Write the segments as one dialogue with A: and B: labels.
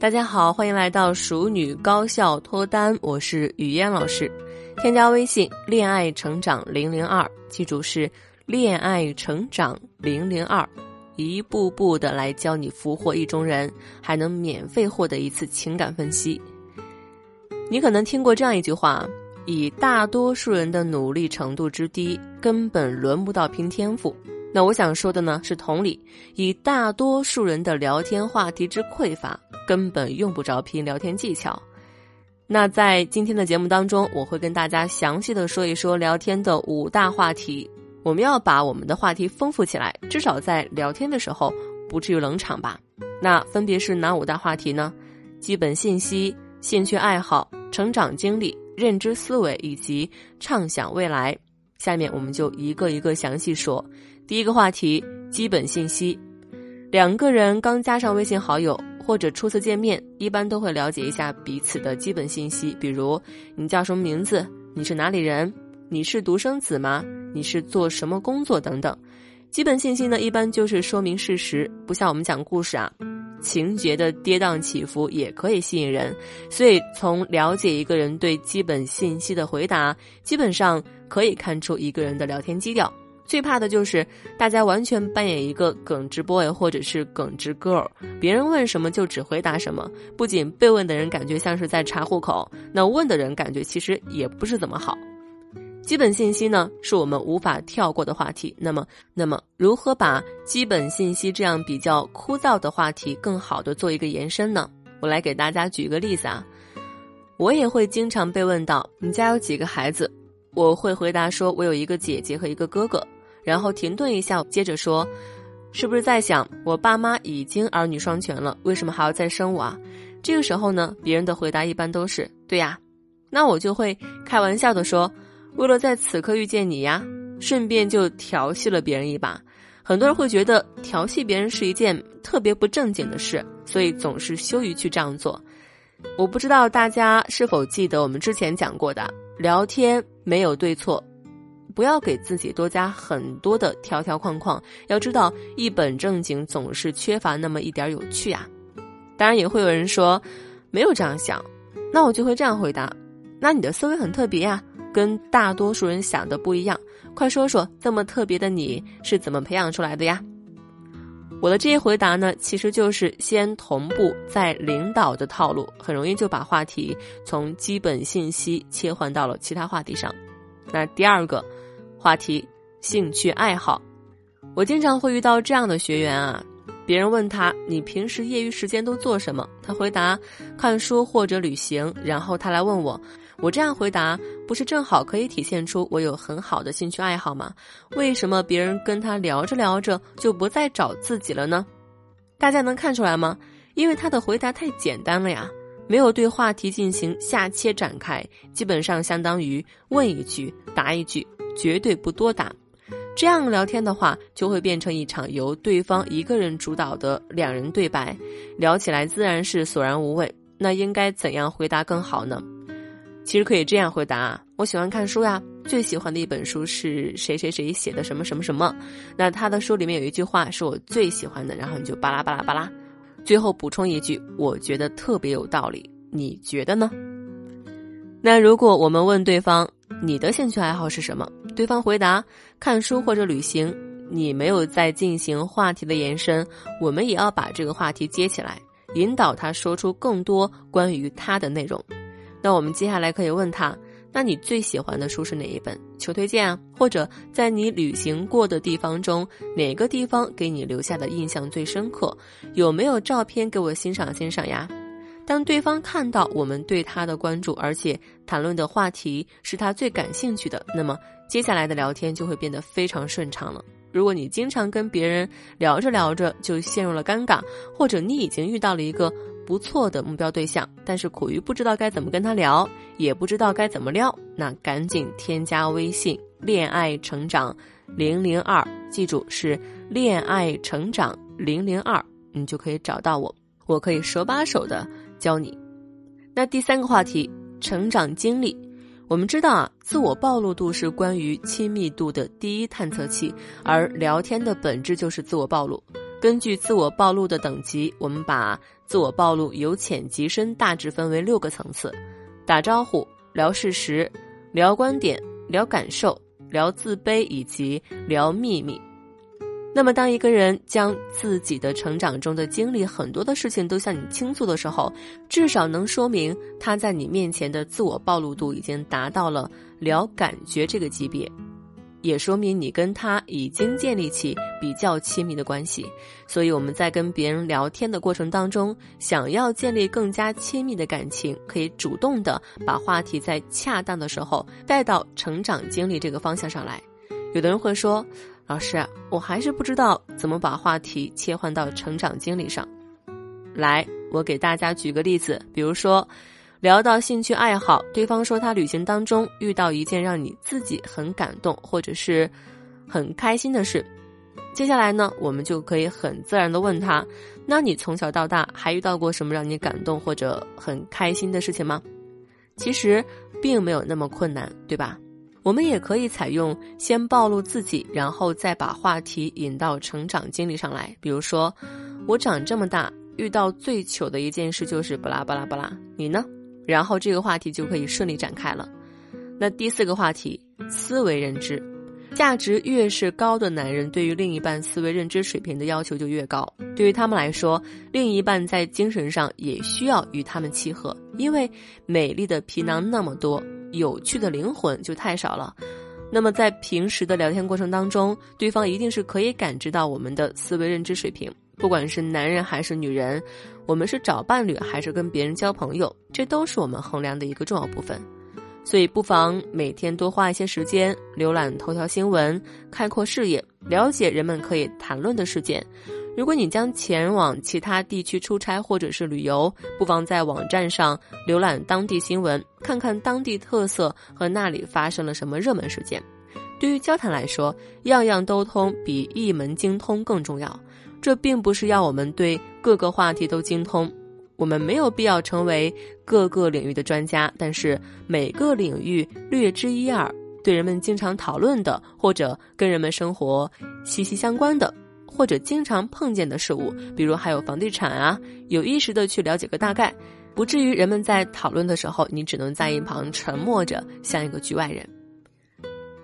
A: 大家好，欢迎来到熟女高效脱单，我是雨嫣老师。添加微信“恋爱成长零零二”，记住是“恋爱成长零零二”，一步步的来教你俘获意中人，还能免费获得一次情感分析。你可能听过这样一句话：以大多数人的努力程度之低，根本轮不到拼天赋。那我想说的呢是同理，以大多数人的聊天话题之匮乏，根本用不着拼聊天技巧。那在今天的节目当中，我会跟大家详细的说一说聊天的五大话题。我们要把我们的话题丰富起来，至少在聊天的时候不至于冷场吧。那分别是哪五大话题呢？基本信息、兴趣爱好、成长经历、认知思维以及畅想未来。下面我们就一个一个详细说。第一个话题，基本信息。两个人刚加上微信好友或者初次见面，一般都会了解一下彼此的基本信息，比如你叫什么名字，你是哪里人，你是独生子吗？你是做什么工作等等。基本信息呢，一般就是说明事实，不像我们讲故事啊，情节的跌宕起伏也可以吸引人。所以从了解一个人对基本信息的回答，基本上可以看出一个人的聊天基调。最怕的就是大家完全扮演一个耿直 boy 或者是耿直 girl，别人问什么就只回答什么。不仅被问的人感觉像是在查户口，那问的人感觉其实也不是怎么好。基本信息呢，是我们无法跳过的话题。那么，那么如何把基本信息这样比较枯燥的话题更好的做一个延伸呢？我来给大家举个例子啊，我也会经常被问到你家有几个孩子，我会回答说我有一个姐姐和一个哥哥。然后停顿一下，接着说：“是不是在想我爸妈已经儿女双全了，为什么还要再生我啊？”这个时候呢，别人的回答一般都是“对呀”，那我就会开玩笑的说：“为了在此刻遇见你呀，顺便就调戏了别人一把。”很多人会觉得调戏别人是一件特别不正经的事，所以总是羞于去这样做。我不知道大家是否记得我们之前讲过的，聊天没有对错。不要给自己多加很多的条条框框，要知道一本正经总是缺乏那么一点有趣啊。当然也会有人说没有这样想，那我就会这样回答：那你的思维很特别呀，跟大多数人想的不一样。快说说这么特别的你是怎么培养出来的呀？我的这些回答呢，其实就是先同步再领导的套路，很容易就把话题从基本信息切换到了其他话题上。那第二个。话题、兴趣爱好，我经常会遇到这样的学员啊。别人问他：“你平时业余时间都做什么？”他回答：“看书或者旅行。”然后他来问我，我这样回答不是正好可以体现出我有很好的兴趣爱好吗？为什么别人跟他聊着聊着就不再找自己了呢？大家能看出来吗？因为他的回答太简单了呀，没有对话题进行下切展开，基本上相当于问一句答一句。绝对不多答，这样聊天的话，就会变成一场由对方一个人主导的两人对白，聊起来自然是索然无味。那应该怎样回答更好呢？其实可以这样回答：我喜欢看书呀，最喜欢的一本书是谁谁谁写的什么什么什么。那他的书里面有一句话是我最喜欢的，然后你就巴拉巴拉巴拉，最后补充一句，我觉得特别有道理，你觉得呢？那如果我们问对方，你的兴趣爱好是什么？对方回答：看书或者旅行。你没有在进行话题的延伸，我们也要把这个话题接起来，引导他说出更多关于他的内容。那我们接下来可以问他：那你最喜欢的书是哪一本？求推荐啊！或者在你旅行过的地方中，哪个地方给你留下的印象最深刻？有没有照片给我欣赏欣赏呀？当对方看到我们对他的关注，而且谈论的话题是他最感兴趣的，那么接下来的聊天就会变得非常顺畅了。如果你经常跟别人聊着聊着就陷入了尴尬，或者你已经遇到了一个不错的目标对象，但是苦于不知道该怎么跟他聊，也不知道该怎么撩，那赶紧添加微信“恋爱成长零零二”，记住是“恋爱成长零零二”，你就可以找到我，我可以手把手的。教你，那第三个话题，成长经历。我们知道啊，自我暴露度是关于亲密度的第一探测器，而聊天的本质就是自我暴露。根据自我暴露的等级，我们把自我暴露由浅及深大致分为六个层次：打招呼、聊事实、聊观点、聊感受、聊自卑以及聊秘密。那么，当一个人将自己的成长中的经历很多的事情都向你倾诉的时候，至少能说明他在你面前的自我暴露度已经达到了聊感觉这个级别，也说明你跟他已经建立起比较亲密的关系。所以，我们在跟别人聊天的过程当中，想要建立更加亲密的感情，可以主动的把话题在恰当的时候带到成长经历这个方向上来。有的人会说。老师，我还是不知道怎么把话题切换到成长经历上。来，我给大家举个例子，比如说，聊到兴趣爱好，对方说他旅行当中遇到一件让你自己很感动或者是很开心的事，接下来呢，我们就可以很自然的问他：那你从小到大还遇到过什么让你感动或者很开心的事情吗？其实并没有那么困难，对吧？我们也可以采用先暴露自己，然后再把话题引到成长经历上来。比如说，我长这么大遇到最糗的一件事就是巴拉巴拉巴拉，你呢？然后这个话题就可以顺利展开了。那第四个话题，思维认知，价值越是高的男人，对于另一半思维认知水平的要求就越高。对于他们来说，另一半在精神上也需要与他们契合，因为美丽的皮囊那么多。有趣的灵魂就太少了，那么在平时的聊天过程当中，对方一定是可以感知到我们的思维认知水平。不管是男人还是女人，我们是找伴侣还是跟别人交朋友，这都是我们衡量的一个重要部分。所以不妨每天多花一些时间浏览头条新闻，开阔视野，了解人们可以谈论的事件。如果你将前往其他地区出差或者是旅游，不妨在网站上浏览当地新闻，看看当地特色和那里发生了什么热门事件。对于交谈来说，样样都通比一门精通更重要。这并不是要我们对各个话题都精通，我们没有必要成为各个领域的专家，但是每个领域略知一二，对人们经常讨论的或者跟人们生活息息相关的。或者经常碰见的事物，比如还有房地产啊，有意识的去了解个大概，不至于人们在讨论的时候，你只能在一旁沉默着，像一个局外人。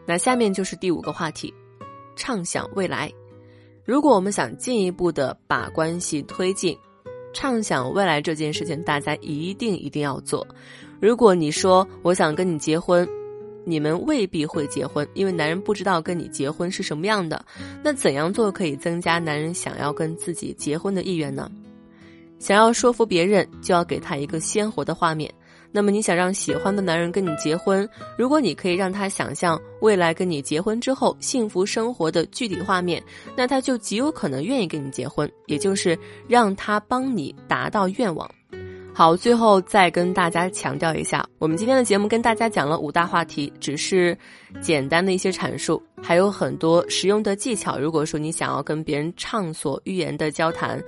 A: 那下面就是第五个话题，畅想未来。如果我们想进一步的把关系推进，畅想未来这件事情，大家一定一定要做。如果你说我想跟你结婚。你们未必会结婚，因为男人不知道跟你结婚是什么样的。那怎样做可以增加男人想要跟自己结婚的意愿呢？想要说服别人，就要给他一个鲜活的画面。那么你想让喜欢的男人跟你结婚，如果你可以让他想象未来跟你结婚之后幸福生活的具体画面，那他就极有可能愿意跟你结婚。也就是让他帮你达到愿望。好，最后再跟大家强调一下，我们今天的节目跟大家讲了五大话题，只是简单的一些阐述，还有很多实用的技巧。如果说你想要跟别人畅所欲言的交谈，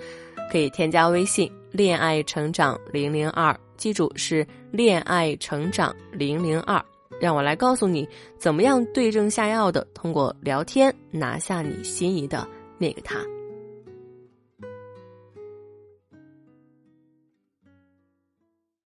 A: 可以添加微信“恋爱成长零零二”，记住是“恋爱成长零零二”，让我来告诉你怎么样对症下药的通过聊天拿下你心仪的那个他。